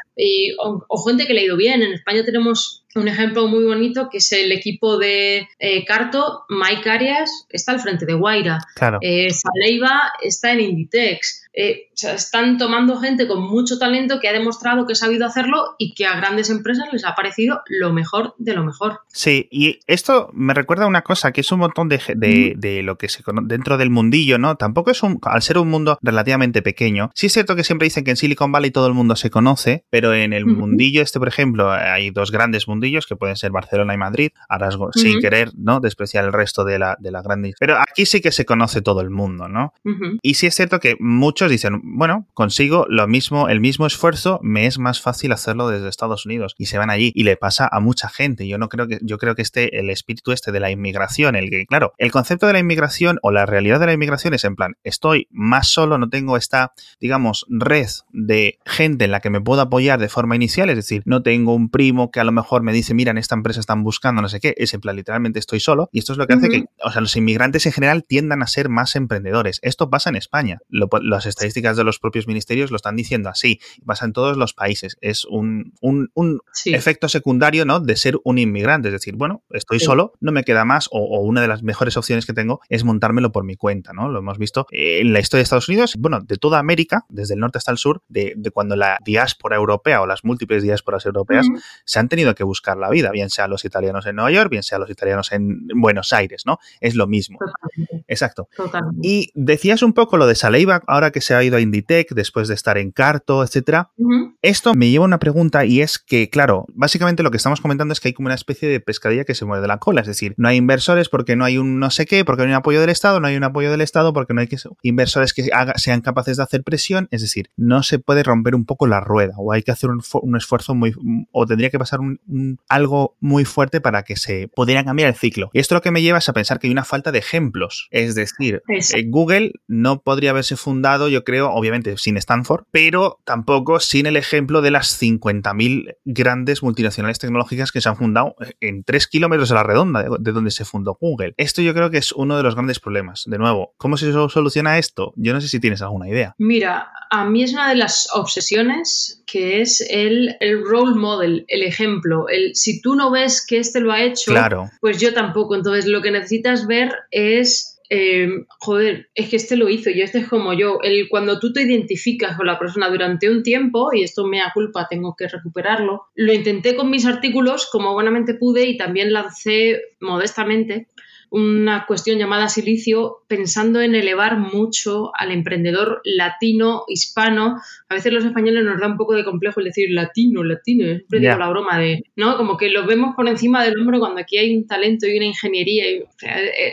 o, o gente que le ha ido bien. En España tenemos un ejemplo muy bonito que es el equipo de eh, Carto, Mike Arias está al frente de Guaira, claro. Eh, Saleiva está en Inditex, eh, están tomando gente con mucho talento que ha demostrado que ha sabido hacerlo y que a grandes empresas les ha parecido lo mejor de lo mejor. Sí, y esto me recuerda a una cosa, que es un montón de, de, lo que se conoce dentro del mundillo, ¿no? Tampoco es un, al ser un mundo relativamente pequeño, sí es cierto que siempre dicen que en Silicon Valley todo el mundo se conoce, pero en el mundillo este, por ejemplo, hay dos grandes mundillos que pueden ser Barcelona y Madrid, a rasgo, sin querer, ¿no? Despreciar el resto de la, de la grande. Pero aquí sí que se conoce todo el mundo, ¿no? Y sí es cierto que muchos dicen, bueno, consigo lo mismo, el mismo esfuerzo, me es más fácil hacerlo desde Estados Unidos y se van allí y le pasa a mucha gente. Yo no creo que, yo creo que este, el espíritu este de la inmigración, el que, claro, el concepto de la inmigración o la realidad de la inmigración es en plan, estoy más solo, no tengo esta, digamos, red de gente en la que me puedo apoyar de forma inicial, es decir, no tengo un primo que a lo mejor me dice, mira, en esta empresa están buscando no sé qué, es en plan, literalmente estoy solo y esto es lo que hace que, o sea, los inmigrantes en general tiendan a ser más emprendedores. Esto pasa en España. las estadísticas de los propios ministerios lo están diciendo así. Pasa en todos los países. Es un, un, efecto secundario, ¿no? De ser un inmigrante. Es decir, bueno, estoy solo, no me queda más, o, una de las mejores opciones que tengo es montármelo por mi cuenta, ¿no? Lo hemos visto en la historia de Estados Unidos, bueno, de toda América, desde el norte hasta el sur, de, cuando la diáspora europea o las múltiples diásporas europeas se han tenido que buscar la vida, bien sea los italianos en Nueva York, bien sea los italianos en Buenos Aires, ¿no? Es lo mismo. Exacto. Y decías un poco lo de Saleiva, ahora que se ha ido a Después de estar en Carto, etcétera. Esto me lleva a una pregunta y es que, claro, básicamente lo que estamos comentando es que hay como una especie de pescadilla que se mueve de la cola, es decir, no hay inversores porque no hay un no sé qué, porque no hay un apoyo del Estado, no hay un apoyo del Estado porque no hay que inversores que sean capaces de hacer presión, es decir, no se puede romper un poco la rueda o hay que hacer un, esfuerzo muy, o tendría que pasar un, algo muy fuerte para que se pudiera cambiar el ciclo. Y esto lo que me lleva es a pensar que hay una falta de ejemplos, es decir, eh, Google no podría haberse fundado, yo creo, obviamente sin Stanford, pero tampoco sin el ejemplo de las 50.000 grandes multinacionales tecnológicas que se han fundado en 3 kilómetros a la redonda de, donde se fundó Google. Esto yo creo que es uno de los grandes problemas. De nuevo, ¿cómo se soluciona esto? Yo no sé si tienes alguna idea. Mira, a mí es una de las obsesiones que es el, el role model, el ejemplo. El, si tú no ves que este lo ha hecho, claro. pues yo tampoco. Entonces lo que necesitas ver es eh, joder, es que este lo hizo y este es como yo. El, cuando tú te identificas con la persona durante un tiempo, y esto me da culpa, tengo que recuperarlo, lo intenté con mis artículos como buenamente pude y también lancé modestamente una cuestión llamada silicio pensando en elevar mucho al emprendedor latino, hispano. A veces los españoles nos da un poco de complejo el decir latino, latino. Siempre digo la broma de, ¿no? Como que lo vemos por encima del hombro cuando aquí hay un talento y una ingeniería.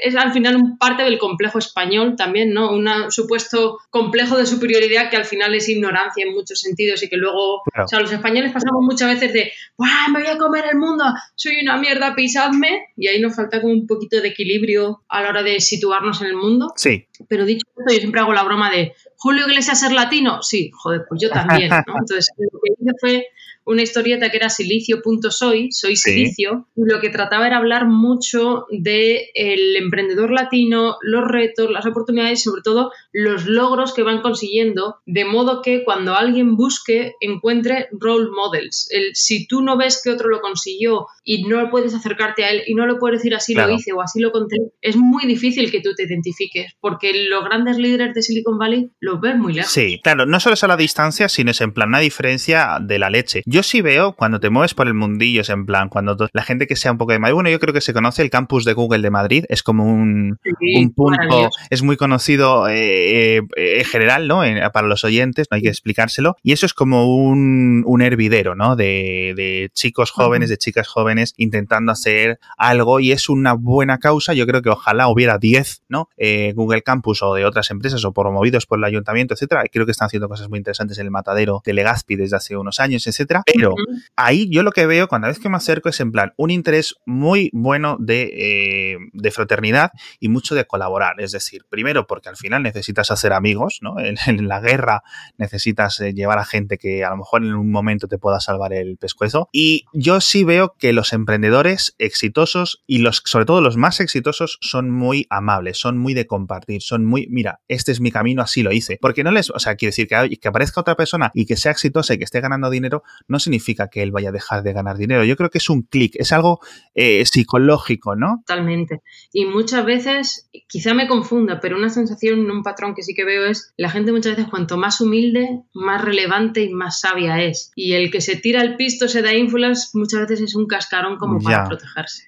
es al final un parte del complejo español también, ¿no? Un supuesto complejo de superioridad que al final es ignorancia en muchos sentidos y que luego, o sea, los españoles pasamos muchas veces de, ¡Buah, me voy a comer el mundo! Soy una mierda, pisadme. Y ahí nos falta como un poquito de equilibrio equilibrio a la hora de situarnos en el mundo. Sí. Pero dicho esto, yo siempre hago la broma de Julio Iglesias ser latino. Sí, joder, pues yo también. ¿no? Entonces, lo que hice fue una historieta que era silicio.soy, soy silicio, y lo que trataba era hablar mucho del el emprendedor latino, los retos, las oportunidades y sobre todo los logros que van consiguiendo, de modo que cuando alguien busque encuentre role models. El, si tú no ves que otro lo consiguió y no puedes acercarte a él y no le puedes decir así lo hice o así lo conté, es muy difícil que tú te identifiques, porque los grandes líderes de Silicon Valley los ves muy lejos. Sí, claro, no solo es a la distancia, sino es en plan una diferencia de la leche. Yo sí veo cuando te mueves por el mundillo, es en plan, cuando la gente que sea un poco de Madrid, bueno, yo creo que se conoce el campus de Google de Madrid, es como un, punto, es muy conocido eh, eh, en general, ¿no? para los oyentes, no hay que explicárselo, y eso es como un, un hervidero, ¿no? De, chicos jóvenes, de chicas jóvenes intentando hacer algo y es una buena causa, yo creo que ojalá hubiera 10, ¿no? Eh, Google Campus o de otras empresas o promovidos por el ayuntamiento, etcétera, creo que están haciendo cosas muy interesantes en el matadero de Legazpi desde hace unos años, etcétera, pero ahí yo lo que veo cuando vez que me acerco es en plan un interés muy bueno de, eh, fraternidad y mucho de colaborar. Es decir, primero porque al final necesitas hacer amigos, ¿no? En, la guerra necesitas eh, llevar a gente que a lo mejor en un momento te pueda salvar el pescuezo. Y yo sí veo que los emprendedores exitosos y los, sobre todo los más exitosos, son muy amables, son muy de compartir, son muy, mira, este es mi camino, así lo hice. Porque no les, o sea, quiero decir que, que aparezca otra persona y que sea exitosa y que esté ganando dinero, no significa que él vaya a dejar de ganar dinero. Yo creo que es un clic, es algo eh, psicológico, ¿no? Totalmente. Y muchas veces, quizá me confunda, pero una sensación, un patrón que sí que veo es, la gente muchas veces cuanto más humilde, más relevante y más sabia es. Y el que se tira al pisto, se da ínfulas, muchas veces es un cascarón como para protegerse.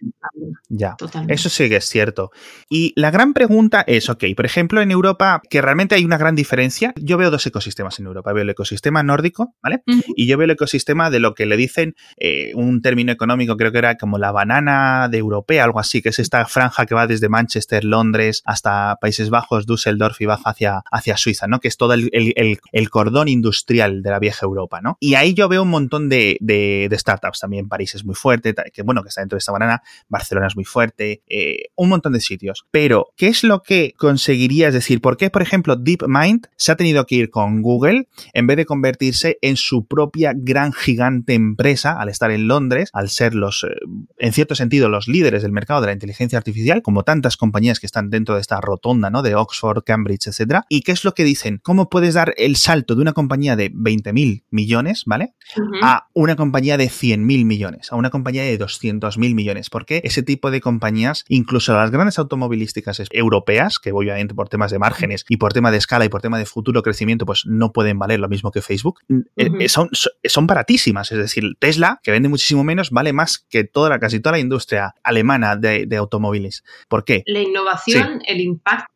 Ya, Totalmente. eso sí que es cierto. Y la gran pregunta es, ok, por ejemplo, en Europa, que realmente hay una gran diferencia, yo veo dos ecosistemas en Europa. Veo el ecosistema nórdico, ¿vale? Y yo veo el ecosistema de lo que le dicen eh, un término económico, creo que era como la banana de europea, algo así, que es esta franja que va desde Manchester, Londres, hasta Países Bajos, Düsseldorf y baja hacia, hacia Suiza, ¿no? Que es todo el, el, cordón industrial de la vieja Europa, ¿no? Y ahí yo veo un montón de, de, startups también. París es muy fuerte, que bueno, que está dentro de esta banana, Barcelona es muy fuerte, eh, un montón de sitios. Pero, ¿qué es lo que conseguirías decir? ¿Por qué, por ejemplo, DeepMind se ha tenido que ir con Google en vez de convertirse en su propia gran gigante empresa al estar en Londres, al ser los, eh, en cierto sentido, los líderes del mercado de la inteligencia artificial, como tantas compañías que están dentro de esta rotonda, ¿no? De Oxford, Cambridge, etcétera. ¿Y qué es lo que dicen? ¿Cómo puedes dar el salto de una compañía de 20.000 millones, ¿vale? A una compañía de 100.000 millones, a una compañía de 200.000 millones. Porque ese tipo de compañías, incluso las grandes automovilísticas europeas, que voy obviamente por temas de márgenes y por tema de escala y por tema de futuro crecimiento, pues no pueden valer lo mismo que Facebook, eh, eh, son, son baratísimas. Es decir, Tesla, que vende muchísimo menos, vale más que toda la, casi toda la industria alemana de, automóviles. ¿Por qué? La innovación, el impacto,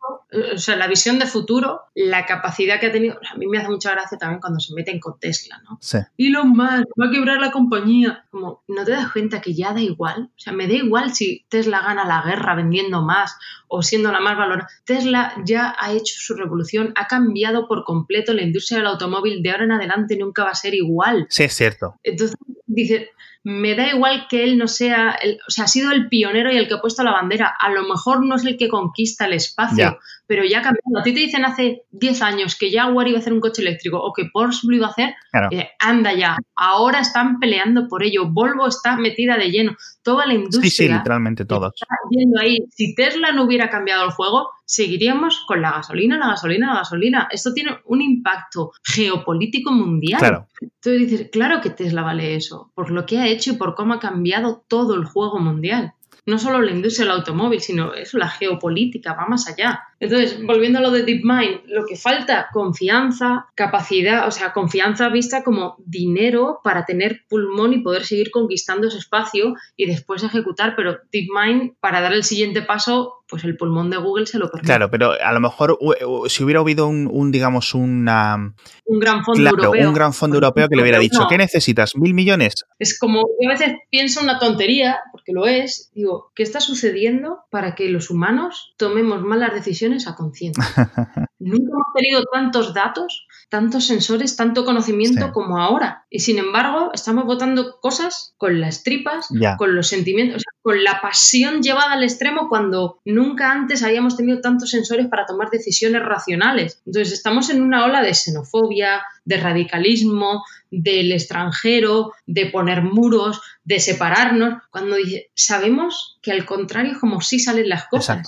o sea, la visión de futuro, la capacidad que ha tenido. A mí me hace mucha gracia también cuando se meten con Tesla, ¿no? Sí. lo más va a quebrar la compañía. Como, ¿no te das cuenta que ya da igual? O sea, me da igual si Tesla gana la guerra vendiendo más o siendo la más valorada. Tesla ya ha hecho su revolución, ha cambiado por completo la industria del automóvil. De ahora en adelante nunca va a ser igual. Sí, es cierto. Entonces, dice, me da igual que él no sea, el, o sea, ha sido el pionero y el que ha puesto la bandera. A lo mejor no es el que conquista el espacio, pero ya ha cambiado. A ti te dicen hace 10 años que Jaguar iba a hacer un coche eléctrico o que Porsche lo iba a hacer, eh, anda ya. Ahora están peleando por ello. Volvo está metida de lleno. Toda la industria. Sí, sí, literalmente todos. Está yendo ahí. Si Tesla no hubiera cambiado el juego, seguiríamos con la gasolina, la gasolina, la gasolina. Esto tiene un impacto geopolítico mundial. Claro. Entonces dices, claro que Tesla vale eso, por lo que ha hecho y por cómo ha cambiado todo el juego mundial no solo la industria del automóvil, sino eso, la geopolítica, va más allá. Entonces, volviendo a lo de DeepMind, lo que falta, confianza, capacidad, o sea, confianza vista como dinero para tener pulmón y poder seguir conquistando ese espacio y después ejecutar, pero DeepMind, para dar el siguiente paso, pues el pulmón de Google se lo permite. Claro, pero a lo mejor si hubiera habido un, digamos, una... Un gran fondo europeo. un gran fondo europeo que le hubiera dicho, ¿qué necesitas? ¿Mil millones? Es como, yo a veces pienso una tontería, porque lo es, digo, ¿qué está sucediendo para que los humanos tomemos malas decisiones a conciencia? Nunca hemos tenido tantos datos, tantos sensores, tanto conocimiento como ahora. Y sin embargo, estamos votando cosas con las tripas, con los sentimientos, con la pasión llevada al extremo cuando nunca antes habíamos tenido tantos sensores para tomar decisiones racionales. Entonces, estamos en una ola de xenofobia, de radicalismo, del extranjero, de poner muros, de separarnos, cuando sabemos que al contrario es como si salen las cosas.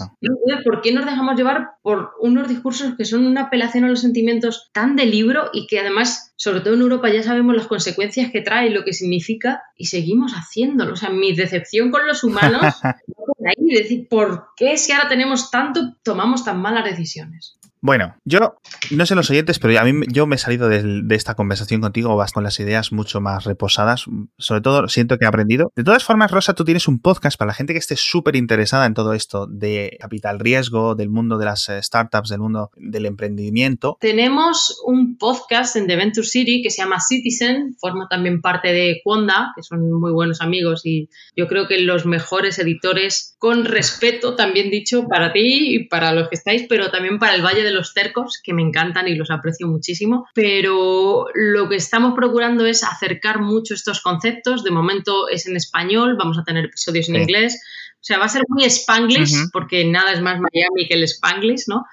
¿Por qué nos dejamos llevar por unos discursos que son una apelación a los sentimientos tan de libro y que además, sobre todo en Europa, ya sabemos las consecuencias que trae, lo que significa y seguimos haciéndolo? O sea, mi decepción con los humanos, ahí, decir, ¿por qué si ahora tenemos tanto, tomamos tan malas decisiones? Bueno, yo no sé los oyentes, pero a mí yo me he salido de, esta conversación contigo vas con las ideas mucho más reposadas. Sobre todo siento que he aprendido. De todas formas, Rosa, tú tienes un podcast para la gente que esté súper interesada en todo esto de capital riesgo, del mundo de las eh, startups, del mundo del emprendimiento. Tenemos un podcast en The Venture City que se llama Citizen, forma también parte de Quonda, que son muy buenos amigos y yo creo que los mejores editores, con respeto también dicho para ti y para los que estáis, pero también para el Valle de los tercos, que me encantan y los aprecio muchísimo, pero lo que estamos procurando es acercar mucho estos conceptos. De momento es en español, vamos a tener episodios en inglés. O sea, va a ser muy spanglish, porque nada es más Miami que el spanglish, ¿no?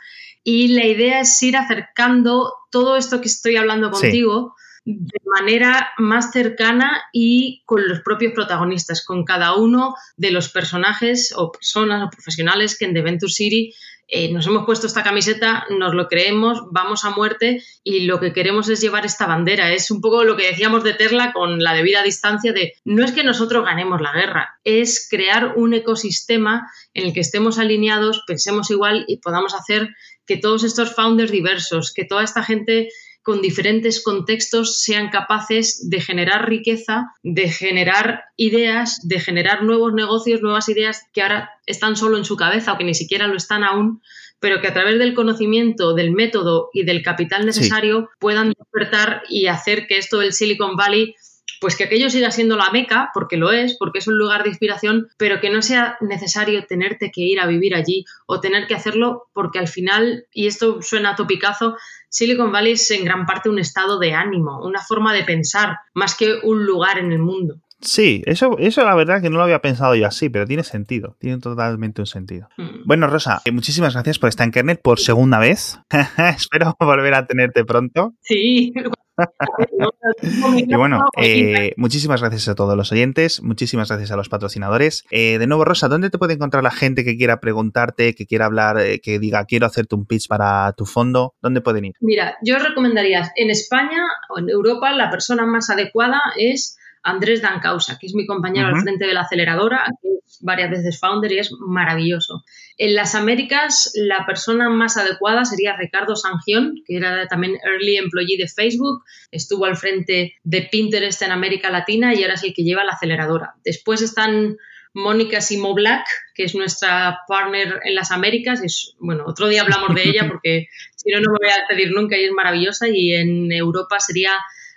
Y la idea es ir acercando todo esto que estoy hablando contigo. de manera más cercana y con los propios protagonistas, con cada uno de los personajes o personas o profesionales que en The Venture City eh, nos hemos puesto esta camiseta, nos lo creemos, vamos a muerte y lo que queremos es llevar esta bandera. Es un poco lo que decíamos de Tesla con la debida distancia de no es que nosotros ganemos la guerra, es crear un ecosistema en el que estemos alineados, pensemos igual y podamos hacer que todos estos founders diversos, que toda esta gente con diferentes contextos sean capaces de generar riqueza, de generar ideas, de generar nuevos negocios, nuevas ideas que ahora están solo en su cabeza o que ni siquiera lo están aún, pero que a través del conocimiento, del método y del capital necesario puedan despertar y hacer que esto del Silicon Valley pues que aquello siga siendo la meca, porque lo es, porque es un lugar de inspiración, pero que no sea necesario tenerte que ir a vivir allí o tener que hacerlo porque al final, y esto suena topicazo, Silicon Valley es en gran parte un estado de ánimo, una forma de pensar, más que un lugar en el mundo. Sí, eso, eso la verdad que no lo había pensado yo así, pero tiene sentido, tiene totalmente un sentido. Mm. Bueno, Rosa, eh, muchísimas gracias por estar en Kernet por segunda vez. Espero volver a tenerte pronto. Sí, y bueno, eh, muchísimas gracias a todos los oyentes, muchísimas gracias a los patrocinadores. Eh, de nuevo, Rosa, ¿dónde te puede encontrar la gente que quiera preguntarte, que quiera hablar, que diga quiero hacerte un pitch para tu fondo? ¿Dónde pueden ir? Mira, yo recomendaría en España o en Europa la persona más adecuada es Andrés Dancausa, que es mi compañero al frente de la aceleradora, que es varias veces founder y es maravilloso. En las Américas, la persona más adecuada sería Ricardo Sangión, que era también Early Employee de Facebook, estuvo al frente de Pinterest en América Latina y ahora es el que lleva la aceleradora. Después están Mónica Simo Black, que es nuestra partner en las Américas. Es, bueno, otro día hablamos de ella porque si no, no me voy a pedir nunca y es maravillosa. Y en Europa sería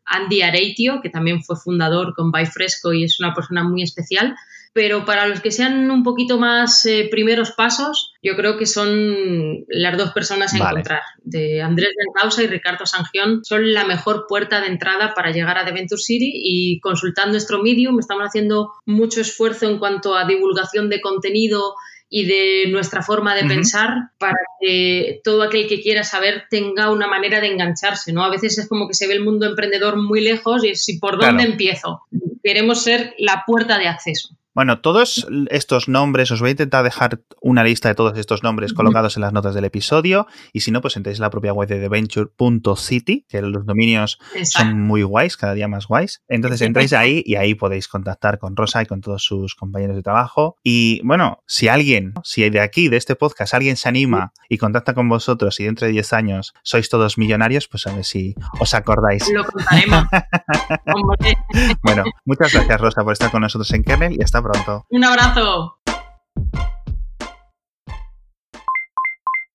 Andy Areitio, que también fue fundador con Fresco y es una persona muy especial. Pero para los que sean un poquito más eh, primeros pasos, yo creo que son las dos personas a encontrar. De Andrés Causa y Ricardo Sangión son la mejor puerta de entrada para llegar a The Venture City y consultando nuestro Medium estamos haciendo mucho esfuerzo en cuanto a divulgación de contenido y de nuestra forma de pensar para que todo aquel que quiera saber tenga una manera de engancharse, ¿no? A veces es como que se ve el mundo emprendedor muy lejos y es si por dónde empiezo. Queremos ser la puerta de acceso. Bueno, todos estos nombres, os voy a intentar dejar una lista de todos estos nombres colocados en las notas del episodio y si no, pues entréis en la propia web de theventure.city, que los dominios son muy guays, cada día más guays. Entonces entráis ahí y ahí podéis contactar con Rosa y con todos sus compañeros de trabajo. Y bueno, si alguien, si de aquí, de este podcast, alguien se anima y contacta con vosotros y dentro de 10 años sois todos millonarios, pues a ver si os acordáis. Lo contaremos. bueno, muchas gracias Rosa por estar con nosotros en Kernel y hasta pronto. Un abrazo.